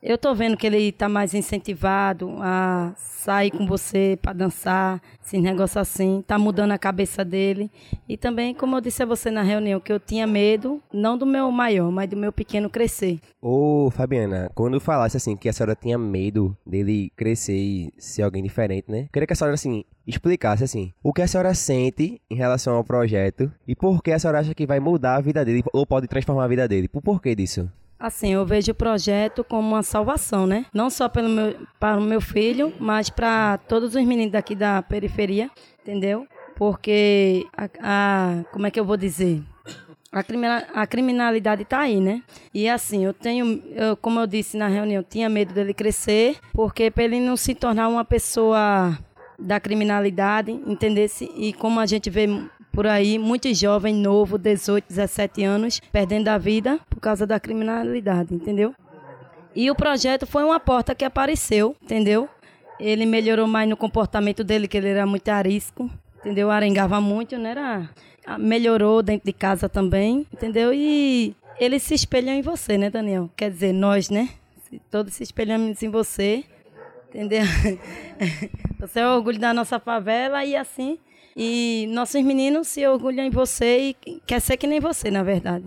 eu tô vendo que ele tá mais incentivado a sair com você para dançar, esse negócio assim, tá mudando a cabeça dele. E também, como eu disse a você na reunião, que eu tinha medo, não do meu maior, mas do meu pequeno crescer. Ô, Fabiana, quando falasse assim que a senhora tinha medo dele crescer e ser alguém diferente, né? Queria que a senhora assim explicasse assim, o que a senhora sente em relação ao projeto e por que a senhora acha que vai mudar a vida dele ou pode transformar a vida dele. Por porquê disso? Assim, eu vejo o projeto como uma salvação, né? Não só pelo meu, para o meu filho, mas para todos os meninos daqui da periferia, entendeu? Porque a, a como é que eu vou dizer? A, crimina, a criminalidade está aí, né? E assim, eu tenho, eu, como eu disse na reunião, tinha medo dele crescer, porque para ele não se tornar uma pessoa da criminalidade, entendesse? E como a gente vê por aí, muitos jovens novos, 18, 17 anos, perdendo a vida por causa da criminalidade, entendeu? E o projeto foi uma porta que apareceu, entendeu? Ele melhorou mais no comportamento dele, que ele era muito arisco, entendeu? Arengava muito, né? Era... Melhorou dentro de casa também, entendeu? E ele se espelhou em você, né, Daniel? Quer dizer, nós, né? Todos se espelhamos em você, entendeu? Você é o orgulho da nossa favela e assim e nossos meninos se orgulham em você e quer ser que nem você, na verdade.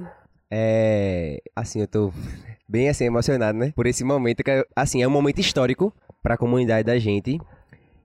É. Assim, eu tô bem assim, emocionado, né? Por esse momento, que, assim, é um momento histórico para a comunidade da gente.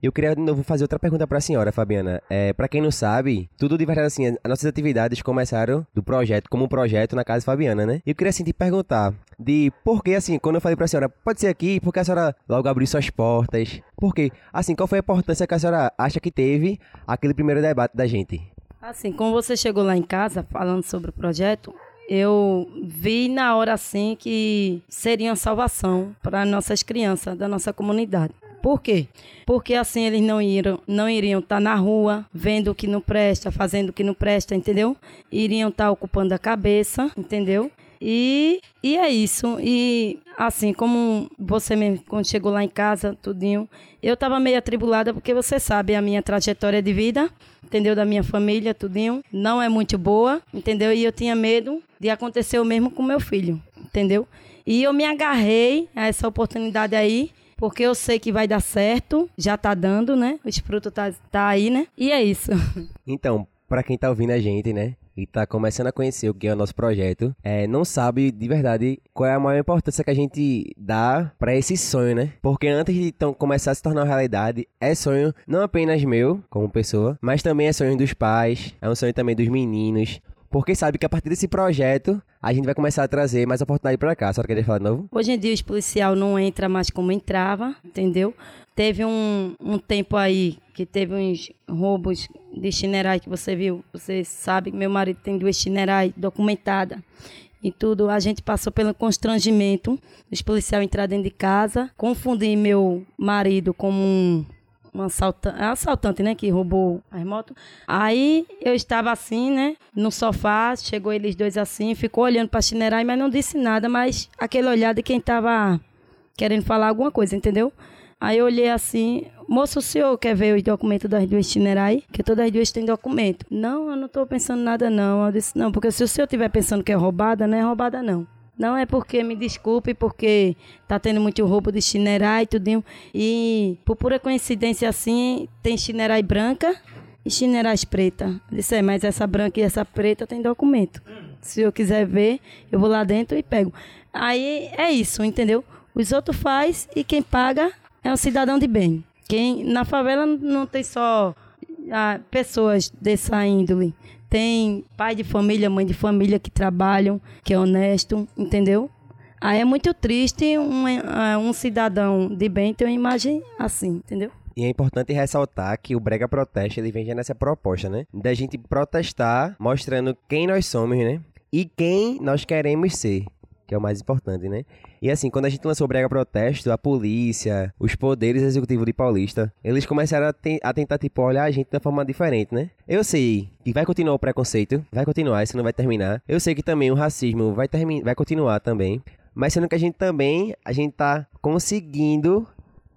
Eu queria de novo fazer outra pergunta para a senhora, Fabiana. É, para quem não sabe, tudo de verdade assim, as nossas atividades começaram do projeto, como um projeto na Casa Fabiana, né? Eu queria assim te perguntar de por que assim, quando eu falei para a senhora, pode ser aqui, porque a senhora logo abriu suas portas? Por quê? Assim, qual foi a importância que a senhora acha que teve aquele primeiro debate da gente? Assim, como você chegou lá em casa falando sobre o projeto, eu vi na hora assim que seria uma salvação para nossas crianças da nossa comunidade. Por quê? Porque assim eles não iriam não iriam estar tá na rua vendo o que não presta, fazendo o que não presta, entendeu? Iriam estar tá ocupando a cabeça, entendeu? E, e é isso. E assim, como você mesmo, quando chegou lá em casa, tudinho, eu estava meio atribulada, porque você sabe a minha trajetória de vida, entendeu? Da minha família, tudinho, não é muito boa, entendeu? E eu tinha medo de acontecer o mesmo com meu filho, entendeu? E eu me agarrei a essa oportunidade aí, porque eu sei que vai dar certo, já tá dando, né? Os frutos tá, tá aí, né? E é isso. Então, para quem tá ouvindo a gente, né? E tá começando a conhecer o que é o nosso projeto, é, não sabe de verdade qual é a maior importância que a gente dá para esse sonho, né? Porque antes de então, começar a se tornar realidade, é sonho não apenas meu, como pessoa, mas também é sonho dos pais, é um sonho também dos meninos, porque sabe que a partir desse projeto a gente vai começar a trazer mais oportunidade para cá. Só quer falar de novo? Hoje em dia os policial não entra mais como entrava, entendeu? Teve um, um tempo aí que teve uns roubos de chinerais que você viu. Você sabe que meu marido tem duas chinerais documentadas e tudo. A gente passou pelo constrangimento dos policiais entrar dentro de casa, confundir meu marido como um um assaltante, assaltante, né, que roubou as motos. Aí eu estava assim, né, no sofá, chegou eles dois assim, ficou olhando para Chinerai, mas não disse nada, mas aquele olhar de quem estava querendo falar alguma coisa, entendeu? Aí eu olhei assim, moço, o senhor quer ver os documentos das duas Chinerai? Que todas as duas têm documento. Não, eu não estou pensando nada não. Eu disse, não, porque se o senhor estiver pensando que é roubada, não é roubada não. Não é porque, me desculpe, porque tá tendo muito roubo de chinerai e tudinho. E por pura coincidência assim, tem chinerai branca e chinerais preta. Eu disse, é, mas essa branca e essa preta tem documento. Se eu quiser ver, eu vou lá dentro e pego. Aí é isso, entendeu? Os outros faz e quem paga é um cidadão de bem. Quem na favela não tem só ah, pessoas dessa índole tem pai de família, mãe de família que trabalham, que é honesto, entendeu? Aí é muito triste um, é, um cidadão de bem ter uma imagem assim, entendeu? E é importante ressaltar que o Brega Protesta, ele vem já nessa proposta, né? Da gente protestar mostrando quem nós somos, né? E quem nós queremos ser que é o mais importante, né? E assim, quando a gente lançou o Brega Protesto, a polícia, os poderes executivos de Paulista, eles começaram a, a, tentar, tipo, olhar a gente de uma forma diferente, né? Eu sei que vai continuar o preconceito, vai continuar, isso não vai terminar. Eu sei que também o racismo vai, vai continuar também. Mas sendo que a gente também, a gente tá conseguindo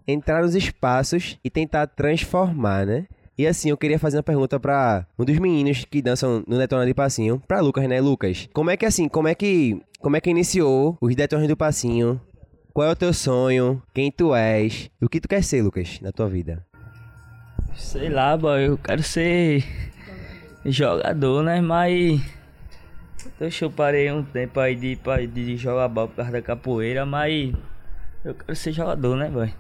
entrar nos espaços e tentar transformar, né? E assim, eu queria fazer uma pergunta para um dos meninos que dançam no Detona de Passinho, para Lucas, né, Lucas? Como é que assim, como é que como é que iniciou os Detonas do Passinho? Qual é o teu sonho? Quem tu és? E o que tu quer ser, Lucas, na tua vida? Sei lá, boy, eu quero ser jogador, né? Mas Deixa eu parei um tempo aí de, de jogar bola por causa da capoeira, mas eu quero ser jogador, né, boy?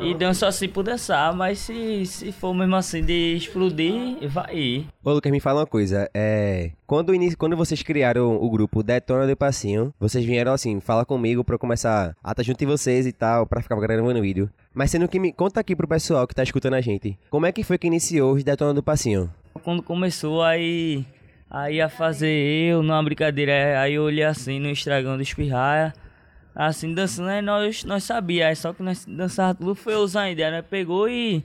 E danço assim por dançar, mas se, se for mesmo assim de explodir, vai ir. Ô, Lucas, me fala uma coisa. É. Quando, inicio, quando vocês criaram o grupo Detona do Passinho, vocês vieram assim, fala comigo pra eu começar a estar junto de vocês e tal, pra ficar gravando vídeo. Mas sendo que me conta aqui pro pessoal que tá escutando a gente. Como é que foi que iniciou os Detona do Passinho? Quando começou aí. Aí a fazer eu numa brincadeira, aí eu olhei assim no Instagram do Espirraia assim, dançando, né? Nós, nós sabíamos, só que nós dançava tudo feioso ainda, né? Pegou e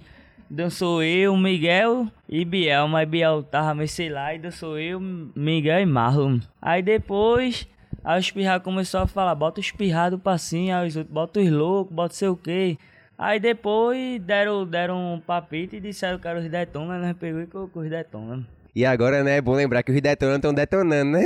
dançou eu, Miguel e Biel, mas Biel tava meio sei lá, e dançou eu, Miguel e Marlon. Aí depois, a espirrar começou a falar, bota o espirrar do passinho, aí os outros, bota os loucos, bota sei o que. Aí depois deram, deram um papito e disseram que era os detona, nós pegou e colocou os detona. E agora, né, é bom lembrar que os detona estão detonando, né?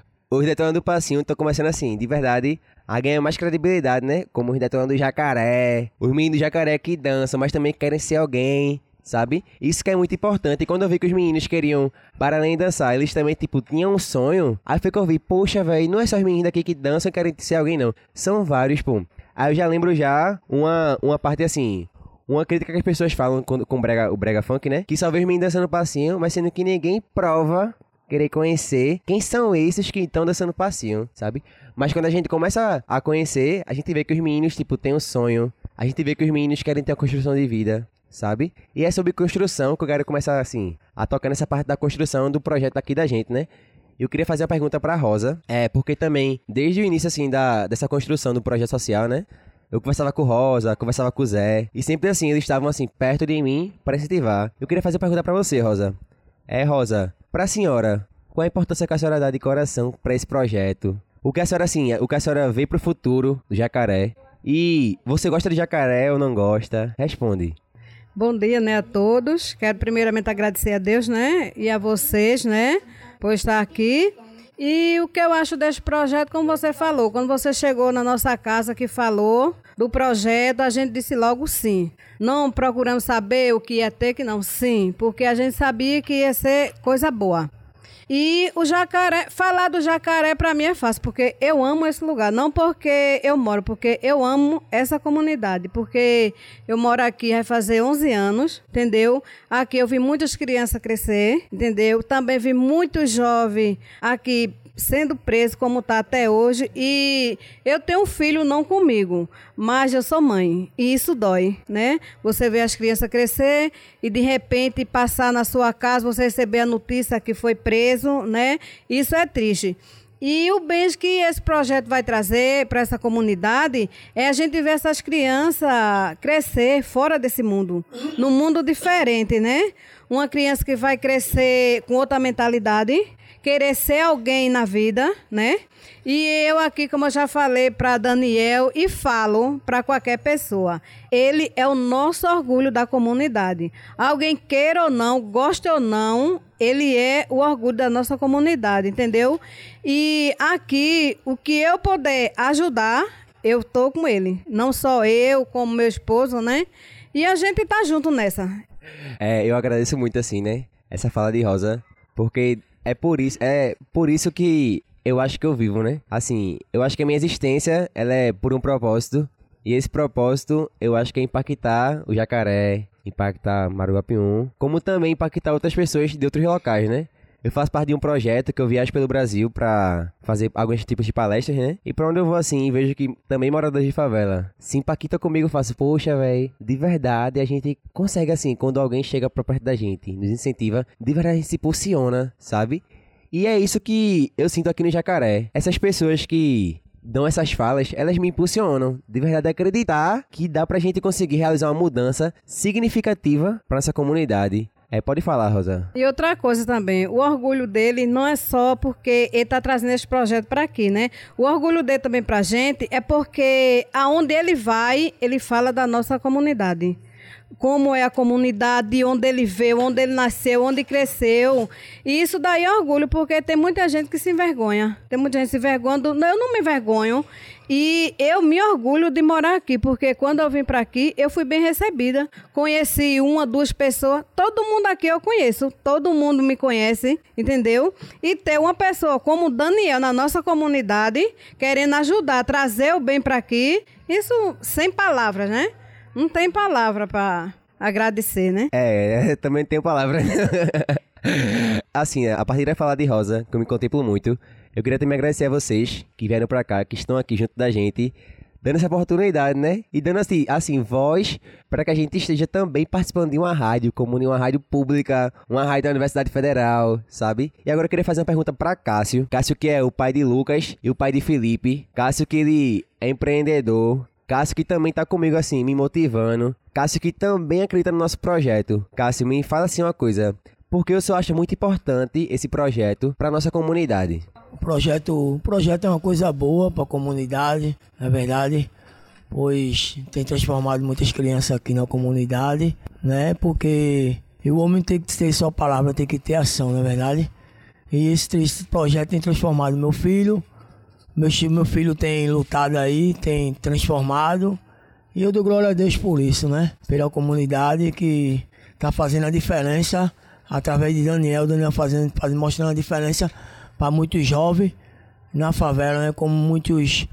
os detonando do passinho estão começando assim, de verdade, a ganhar mais credibilidade, né? Como os detonando do jacaré, os meninos do jacaré que dançam, mas também querem ser alguém, sabe? Isso que é muito importante. E quando eu vi que os meninos queriam, para além de dançar, eles também, tipo, tinham um sonho, aí foi que eu vi, poxa, velho, não é só os meninos daqui que dançam e querem ser alguém, não. São vários, pô. Aí eu já lembro já uma, uma parte assim, uma crítica que as pessoas falam com, com brega, o brega funk, né? Que só vê os meninos dançando passinho, mas sendo que ninguém prova querer conhecer quem são esses que estão dançando passinho, sabe? Mas quando a gente começa a conhecer, a gente vê que os meninos, tipo, têm um sonho. A gente vê que os meninos querem ter uma construção de vida, sabe? E é sobre construção que eu quero começar, assim, a tocar nessa parte da construção do projeto aqui da gente, né? Eu queria fazer uma pergunta pra Rosa, é, porque também, desde o início, assim, da, dessa construção do projeto social, né? Eu conversava com Rosa, conversava com o Zé, e sempre assim, eles estavam assim, perto de mim para incentivar. Eu queria fazer uma pergunta para você, Rosa. É, Rosa, pra senhora, qual a importância que a senhora dá de coração para esse projeto? O que a senhora, assim, o que a senhora vê pro futuro do jacaré? E você gosta de jacaré ou não gosta? Responde. Bom dia, né, a todos. Quero primeiramente agradecer a Deus, né, e a vocês, né, por estar aqui. E o que eu acho desse projeto, como você falou, quando você chegou na nossa casa que falou do projeto, a gente disse logo sim. Não procuramos saber o que ia ter, que não sim, porque a gente sabia que ia ser coisa boa. E o jacaré, falar do jacaré para mim é fácil, porque eu amo esse lugar. Não porque eu moro, porque eu amo essa comunidade. Porque eu moro aqui, vai fazer 11 anos, entendeu? Aqui eu vi muitas crianças crescer, entendeu? Também vi muitos jovens aqui sendo preso como está até hoje. E eu tenho um filho não comigo, mas eu sou mãe. E isso dói, né? Você vê as crianças crescer e de repente passar na sua casa, você receber a notícia que foi preso, né? Isso é triste. E o bem que esse projeto vai trazer para essa comunidade é a gente ver essas crianças crescer fora desse mundo, num mundo diferente, né? Uma criança que vai crescer com outra mentalidade, querer ser alguém na vida, né? E eu aqui, como eu já falei para Daniel e falo para qualquer pessoa, ele é o nosso orgulho da comunidade. Alguém queira ou não, goste ou não, ele é o orgulho da nossa comunidade, entendeu? E aqui, o que eu puder ajudar, eu tô com ele. Não só eu, como meu esposo, né? E a gente tá junto nessa. É, eu agradeço muito, assim, né? Essa fala de Rosa, porque é por isso, é por isso que eu acho que eu vivo, né? Assim, eu acho que a minha existência, ela é por um propósito. E esse propósito, eu acho que é impactar o jacaré, impactar Maruapium, como também impactar outras pessoas de outros locais, né? Eu faço parte de um projeto que eu viajo pelo Brasil para fazer alguns tipos de palestras, né? E pra onde eu vou assim, vejo que também moradores de favela se comigo, eu faço, poxa, velho, de verdade a gente consegue assim, quando alguém chega pra perto da gente, nos incentiva, de verdade a gente se posiciona, sabe? E é isso que eu sinto aqui no Jacaré. Essas pessoas que dão essas falas, elas me impulsionam. De verdade, acreditar que dá pra gente conseguir realizar uma mudança significativa pra nossa comunidade. É, pode falar, Rosa. E outra coisa também, o orgulho dele não é só porque ele está trazendo esse projeto para aqui, né? O orgulho dele também para a gente é porque aonde ele vai, ele fala da nossa comunidade como é a comunidade, onde ele veio, onde ele nasceu, onde cresceu. E isso daí é orgulho, porque tem muita gente que se envergonha. Tem muita gente se envergonhando. Eu não me envergonho. E eu me orgulho de morar aqui, porque quando eu vim para aqui, eu fui bem recebida. Conheci uma, duas pessoas. Todo mundo aqui eu conheço. Todo mundo me conhece, entendeu? E ter uma pessoa como Daniel na nossa comunidade, querendo ajudar, trazer o bem para aqui, isso sem palavras, né? Não tem palavra para agradecer, né? É, também tenho palavra. assim, a partir de falar de Rosa, que eu me contemplo muito, eu queria também agradecer a vocês que vieram para cá, que estão aqui junto da gente, dando essa oportunidade, né? E dando assim, assim voz para que a gente esteja também participando de uma rádio, como de uma rádio pública, uma rádio da Universidade Federal, sabe? E agora eu queria fazer uma pergunta para Cássio. Cássio que é o pai de Lucas e o pai de Felipe. Cássio que ele é empreendedor, Cássio que também tá comigo assim, me motivando. Cássio que também acredita no nosso projeto. Cássio, me fala assim uma coisa. Porque o senhor acha muito importante esse projeto para nossa comunidade? O projeto, o projeto é uma coisa boa para a comunidade, é verdade, pois tem transformado muitas crianças aqui na comunidade, né? Porque o homem tem que ter só palavra, tem que ter ação, não é verdade? E esse projeto tem transformado meu filho, meu, meu filho tem lutado aí, tem transformado. E eu dou glória a Deus por isso, né? Pela comunidade que tá fazendo a diferença através de Daniel, Daniel fazendo, fazendo mostrando a diferença para muitos jovens na favela, né? Como muitos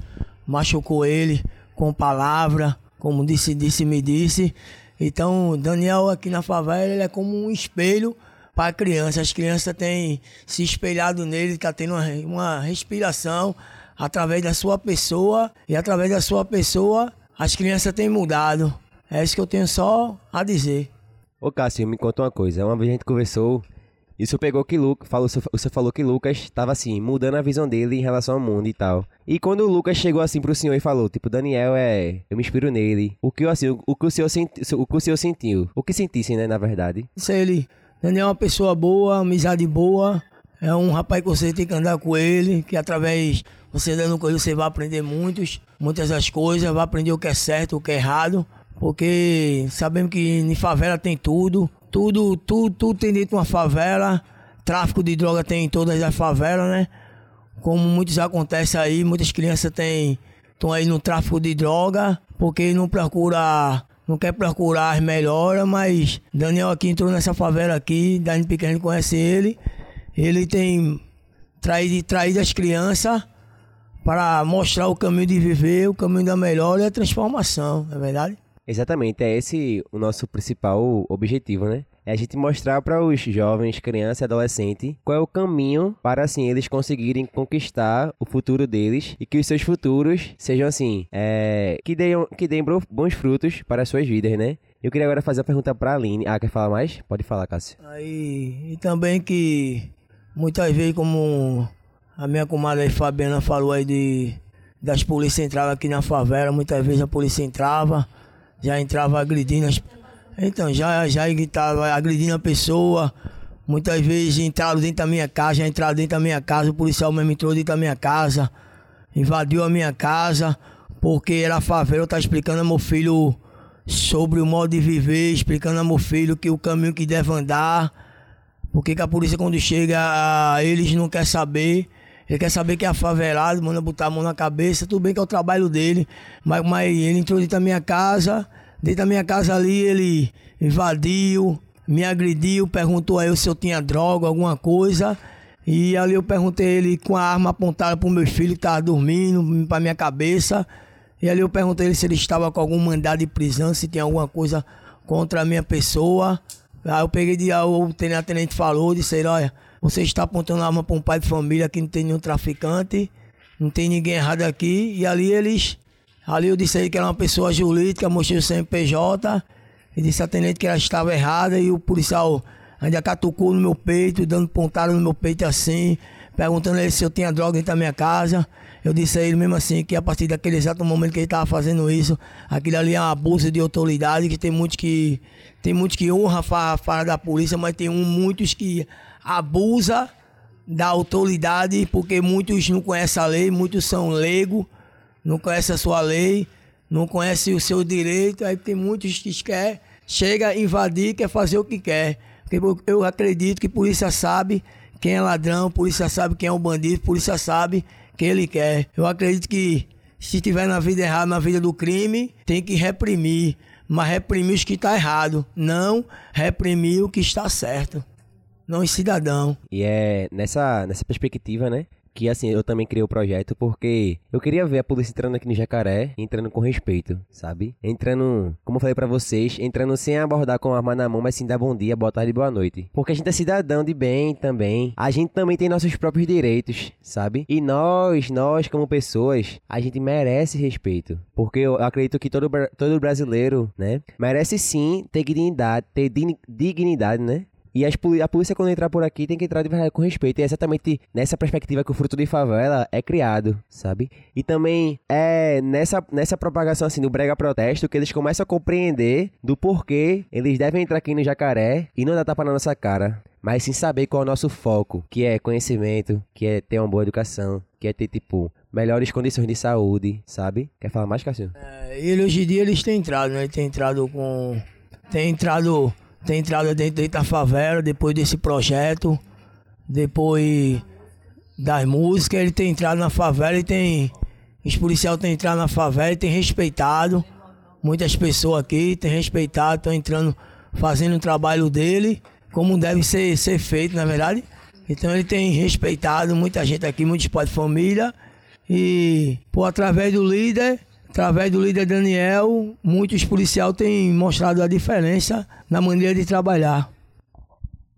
machucou ele com palavra, como disse, disse, me disse. Então, Daniel aqui na favela, ele é como um espelho para a criança. As crianças têm se espelhado nele, tá tendo uma, uma respiração através da sua pessoa e através da sua pessoa as crianças têm mudado. É isso que eu tenho só a dizer. Ô Cássio, me conta uma coisa. Uma vez a gente conversou e você pegou que Lucas, falou, você falou que Lucas estava assim, mudando a visão dele em relação ao mundo e tal. E quando o Lucas chegou assim pro senhor e falou, tipo, Daniel é, eu me inspiro nele. O que assim, o, o que o senhor senti, o que o senhor sentiu? O que sentisse, né, na verdade? Isso ele, Daniel é uma pessoa boa, amizade boa, é um rapaz que você tem que andar com ele, que através você dando com ele, você vai aprender muitos, muitas das coisas, vai aprender o que é certo, o que é errado, porque sabemos que em favela tem tudo, tudo, tudo, tudo tem dentro de uma favela, tráfico de droga tem em todas as favelas, né? Como muitos acontece aí, muitas crianças têm estão aí no tráfico de droga, porque não procura, não quer procurar as melhoras, mas Daniel aqui entrou nessa favela aqui, Dani Pequeno conhece ele, ele tem traído, traído as crianças para mostrar o caminho de viver, o caminho da melhora e a transformação, não é verdade? Exatamente, é esse o nosso principal objetivo, né? É a gente mostrar para os jovens, crianças e adolescentes qual é o caminho para assim eles conseguirem conquistar o futuro deles e que os seus futuros sejam assim, é, que deem que deem bons frutos para as suas vidas, né? Eu queria agora fazer a pergunta para a Aline. Ah, quer falar mais? Pode falar, Cássio. Aí, e também que muitas vezes como a minha comadre aí, Fabiana falou aí de das polícias entravam aqui na favela, muitas vezes a polícia entrava, já entrava agredindo as então, já, já estava agredindo a pessoa. Muitas vezes entraram dentro da minha casa, já entraram dentro da minha casa, o policial mesmo entrou dentro da minha casa, invadiu a minha casa, porque era favela, eu estava explicando a meu filho sobre o modo de viver, explicando a meu filho que o caminho que deve andar, porque que a polícia quando chega, eles não quer saber. Ele quer saber que é favelado, manda botar a mão na cabeça, tudo bem que é o trabalho dele, mas, mas ele entrou dentro da minha casa, Dentro da minha casa ali, ele invadiu, me agrediu, perguntou a eu se eu tinha droga, alguma coisa. E ali eu perguntei ele com a arma apontada para o meu filho que estava dormindo, para minha cabeça. E ali eu perguntei ele se ele estava com algum mandado de prisão, se tinha alguma coisa contra a minha pessoa. Aí eu peguei de o tenente falou, disse olha, você está apontando a arma para um pai de família que não tem nenhum traficante, não tem ninguém errado aqui. E ali eles Ali eu disse aí que era uma pessoa jurídica, mostrei o CNPJ, e disse a tenente que ela estava errada e o policial ainda catucou no meu peito, dando pontada no meu peito assim, perguntando ele se eu tinha droga dentro da minha casa. Eu disse a ele mesmo assim que a partir daquele exato momento que ele estava fazendo isso, aquilo ali é um abuso de autoridade, que tem muitos que tem muitos que honra a fala da polícia, mas tem um, muitos que abusa da autoridade, porque muitos não conhecem a lei, muitos são leigos não conhece a sua lei, não conhece o seu direito, aí tem muitos que quer, chega a invadir, quer fazer o que quer. Eu acredito que polícia sabe quem é ladrão, polícia sabe quem é o bandido, polícia sabe quem ele quer. Eu acredito que se estiver na vida errada, na vida do crime, tem que reprimir. Mas reprimir os que está errado, não reprimir o que está certo. Não os cidadão. E é nessa, nessa perspectiva, né? Que assim, eu também criei o projeto porque eu queria ver a polícia entrando aqui no Jacaré, entrando com respeito, sabe? Entrando, como eu falei para vocês, entrando sem abordar com a arma na mão, mas sim dar bom dia, boa tarde, boa noite. Porque a gente é cidadão de bem também. A gente também tem nossos próprios direitos, sabe? E nós, nós como pessoas, a gente merece respeito. Porque eu acredito que todo, todo brasileiro, né, merece sim ter dignidade, ter dignidade, né? E as, a polícia, quando entrar por aqui, tem que entrar de verdade com respeito. E é exatamente nessa perspectiva que o Fruto de Favela é criado, sabe? E também é nessa, nessa propagação assim do brega protesto que eles começam a compreender do porquê eles devem entrar aqui no Jacaré e não dar tapa na nossa cara. Mas sim saber qual é o nosso foco, que é conhecimento, que é ter uma boa educação, que é ter, tipo, melhores condições de saúde, sabe? Quer falar mais, Cássio? É, ele hoje em dia eles têm entrado, né? Ele tem entrado com. Tem entrado tem entrado dentro, dentro da favela depois desse projeto, depois das músicas, ele tem entrado na favela e tem. Os policiais têm entrado na favela e tem respeitado. Muitas pessoas aqui têm respeitado, estão entrando, fazendo o trabalho dele, como deve ser, ser feito, na verdade. Então ele tem respeitado muita gente aqui, muitos pais de família. E por através do líder, Através do líder Daniel, muitos policiais têm mostrado a diferença na maneira de trabalhar.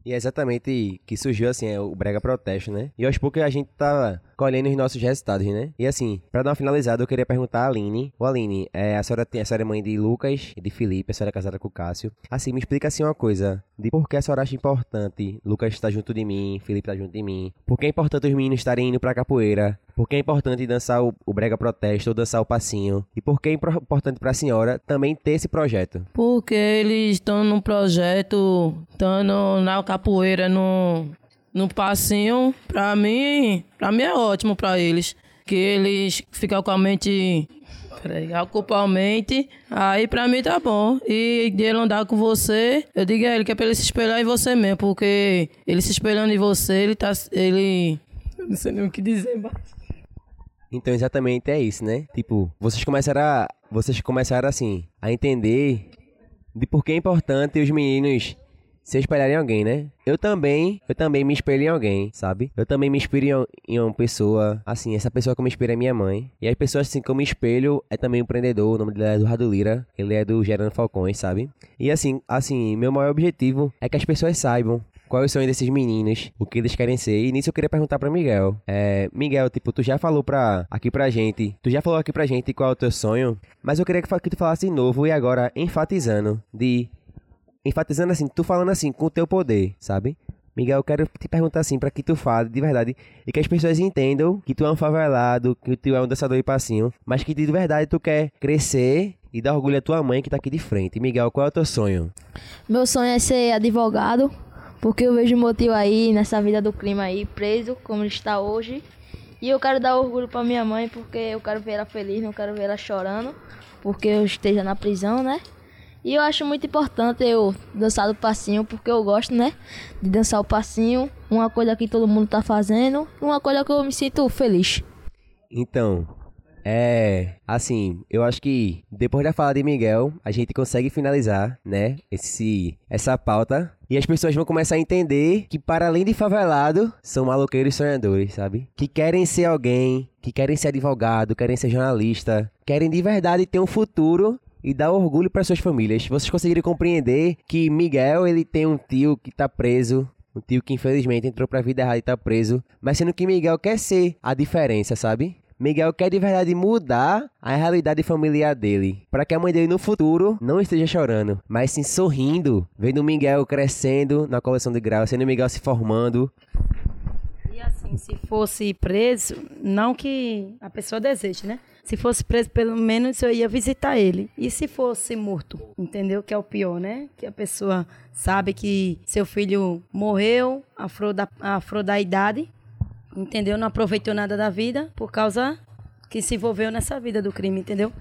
E é exatamente que surgiu assim, é o Brega Protesto, né? E aos poucos a gente tá colhendo os nossos resultados, né? E assim, para dar uma finalizada, eu queria perguntar a Aline. Ô Aline, é, a senhora tem a senhora é mãe de Lucas e de Felipe, a senhora é casada com o Cássio. Assim, me explica assim uma coisa, de por que a senhora acha importante Lucas estar junto de mim, Felipe estar junto de mim. Por que é importante os meninos estarem indo pra capoeira? Por que é importante dançar o, o Brega Protesto ou dançar o passinho? E por que é importante para a senhora também ter esse projeto? Porque eles estão num projeto, estando na capoeira, no, no passinho, pra mim, pra mim é ótimo pra eles. Que eles ficam com a mente. Peraí, ocupam a mente. Aí pra mim tá bom. E de ele andar com você, eu digo a ele que é pra ele se espelhar em você mesmo. Porque ele se espelhando em você, ele tá. Ele. Eu não sei nem o que dizer, mas. Então exatamente é isso, né? Tipo, vocês começaram a, vocês começaram assim a entender de por que é importante os meninos se espelhar em alguém, né? Eu também, eu também me espelho em alguém, sabe? Eu também me inspiro em, em uma pessoa, assim, essa pessoa que eu me inspiro é minha mãe. E as pessoas, assim, que eu me espelho é também um empreendedor, o nome dele é Eduardo Lira, ele é do Gerando Falcões, sabe? E assim, assim, meu maior objetivo é que as pessoas saibam qual é o sonho desses meninos, o que eles querem ser. E nisso eu queria perguntar pra Miguel. É, Miguel, tipo, tu já falou pra, aqui pra gente, tu já falou aqui pra gente qual é o teu sonho, mas eu queria que, que tu falasse de novo e agora enfatizando, de... Enfatizando assim, tu falando assim, com o teu poder, sabe? Miguel, eu quero te perguntar assim, para que tu fale de verdade e que as pessoas entendam que tu é um favelado, que tu é um dançador de passinho, mas que de verdade tu quer crescer e dar orgulho à tua mãe que tá aqui de frente. Miguel, qual é o teu sonho? Meu sonho é ser advogado, porque eu vejo motivo aí nessa vida do crime aí, preso como ele está hoje. E eu quero dar orgulho para minha mãe, porque eu quero ver ela feliz, não quero ver ela chorando, porque eu esteja na prisão, né? E eu acho muito importante eu dançar o passinho, porque eu gosto, né? De dançar o passinho, uma coisa que todo mundo tá fazendo, uma coisa que eu me sinto feliz. Então, é, assim, eu acho que depois da fala de Miguel, a gente consegue finalizar, né, esse essa pauta e as pessoas vão começar a entender que para além de favelado, são maloqueiros sonhadores, sabe? Que querem ser alguém, que querem ser advogado, querem ser jornalista, querem de verdade ter um futuro e dar orgulho para suas famílias. Vocês conseguiram compreender que Miguel, ele tem um tio que tá preso, um tio que infelizmente entrou pra vida errada e tá preso, mas sendo que Miguel quer ser a diferença, sabe? Miguel quer de verdade mudar a realidade familiar dele, para que a mãe dele no futuro não esteja chorando, mas sim sorrindo, vendo Miguel crescendo na coleção de grau, sendo Miguel se formando. E assim, se fosse preso, não que a pessoa deseje, né? Se fosse preso, pelo menos eu ia visitar ele. E se fosse morto, entendeu? Que é o pior, né? Que a pessoa sabe que seu filho morreu, afro da, idade, entendeu? Não aproveitou nada da vida por causa que se envolveu nessa vida do crime, entendeu?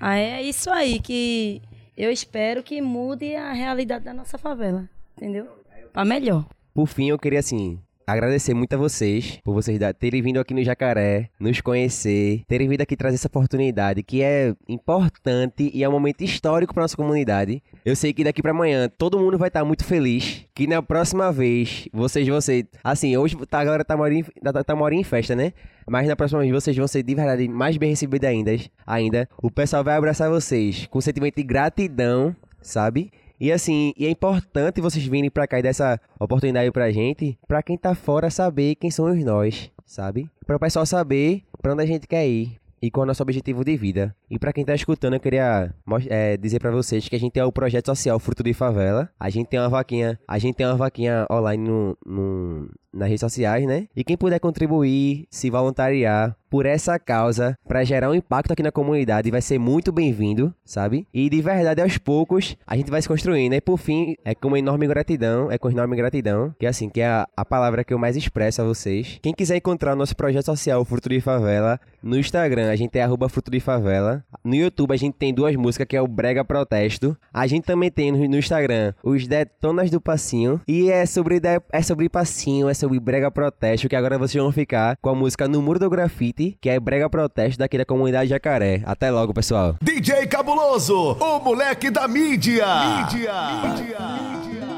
Aí é isso aí que eu espero que mude a realidade da nossa favela, entendeu? Para melhor. Por fim, eu queria assim agradecer muito a vocês por vocês terem vindo aqui no Jacaré, nos conhecer, terem vindo aqui trazer essa oportunidade que é importante e é um momento histórico para nossa comunidade. Eu sei que daqui para amanhã todo mundo vai estar muito feliz, que na próxima vez vocês vão ser, assim, hoje tá, a galera tá morando, tá, tá morando em festa, né? Mas na próxima vez vocês vão ser de verdade mais bem recebidos ainda, ainda. O pessoal vai abraçar vocês com um sentimento de gratidão, sabe? E assim, e é importante vocês virem pra cá e dar essa oportunidade pra gente, pra quem tá fora saber quem somos nós, sabe? Para o pessoal saber pra onde a gente quer ir e qual é o nosso objetivo de vida. E para quem tá escutando, eu queria é, dizer para vocês que a gente tem o projeto social Fruto de Favela. A gente tem uma vaquinha, a gente tem uma vaquinha online no, no, nas redes sociais, né? E quem puder contribuir, se voluntariar por essa causa, para gerar um impacto aqui na comunidade, vai ser muito bem-vindo, sabe? E de verdade, aos poucos, a gente vai se construindo. E por fim, é com uma enorme gratidão, é com enorme gratidão, que é assim, que é a, a palavra que eu mais expresso a vocês. Quem quiser encontrar o nosso projeto social Fruto de Favela, no Instagram a gente é arroba Fruto de Favela. No YouTube a gente tem duas músicas, que é o Brega Protesto. A gente também tem no, no Instagram os Detonas do Passinho. E é sobre, de, é sobre passinho, é sobre brega protesto, que agora vocês vão ficar com a música No Muro do Grafite, que é brega protesto daqui da comunidade Jacaré. Até logo, pessoal. DJ Cabuloso, o moleque da mídia. Mídia. mídia.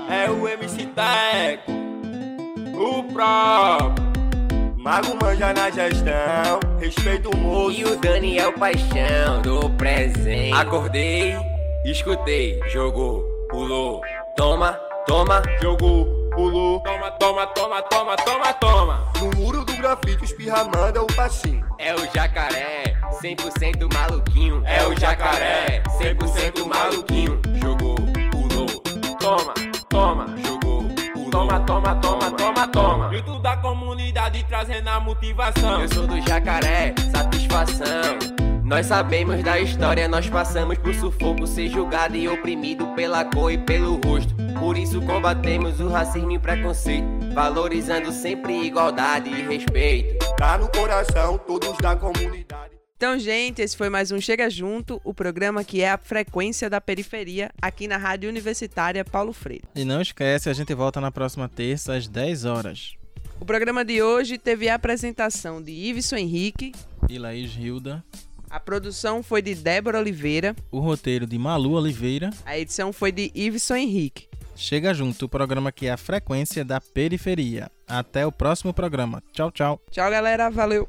É o MC Teco, o próprio. Mago manja na gestão, respeito o moço. E o Daniel Paixão do presente. Acordei, escutei, jogou, pulou. Toma, toma, jogou pulou. Toma, toma, toma, toma, toma, toma. No muro do grafite, espirra manda o passinho. É o jacaré, 100% maluquinho. É o jacaré, 100% maluquinho. Jogou, pulou. Toma, toma, jogou. Toma, toma, toma, toma, toma. Grito da comunidade trazendo a motivação. Eu sou do jacaré, satisfação. Nós sabemos da história, nós passamos por sufoco, ser julgado e oprimido pela cor e pelo rosto. Por isso combatemos o racismo e preconceito, valorizando sempre igualdade e respeito. Tá no coração todos da comunidade. Então, gente, esse foi mais um Chega Junto, o programa que é a frequência da periferia aqui na Rádio Universitária Paulo Freire. E não esquece, a gente volta na próxima terça às 10 horas. O programa de hoje teve a apresentação de Iveson Henrique e Laís Hilda. A produção foi de Débora Oliveira. O roteiro de Malu Oliveira. A edição foi de Iveson Henrique. Chega Junto, o programa que é a frequência da periferia. Até o próximo programa. Tchau, tchau. Tchau, galera. Valeu.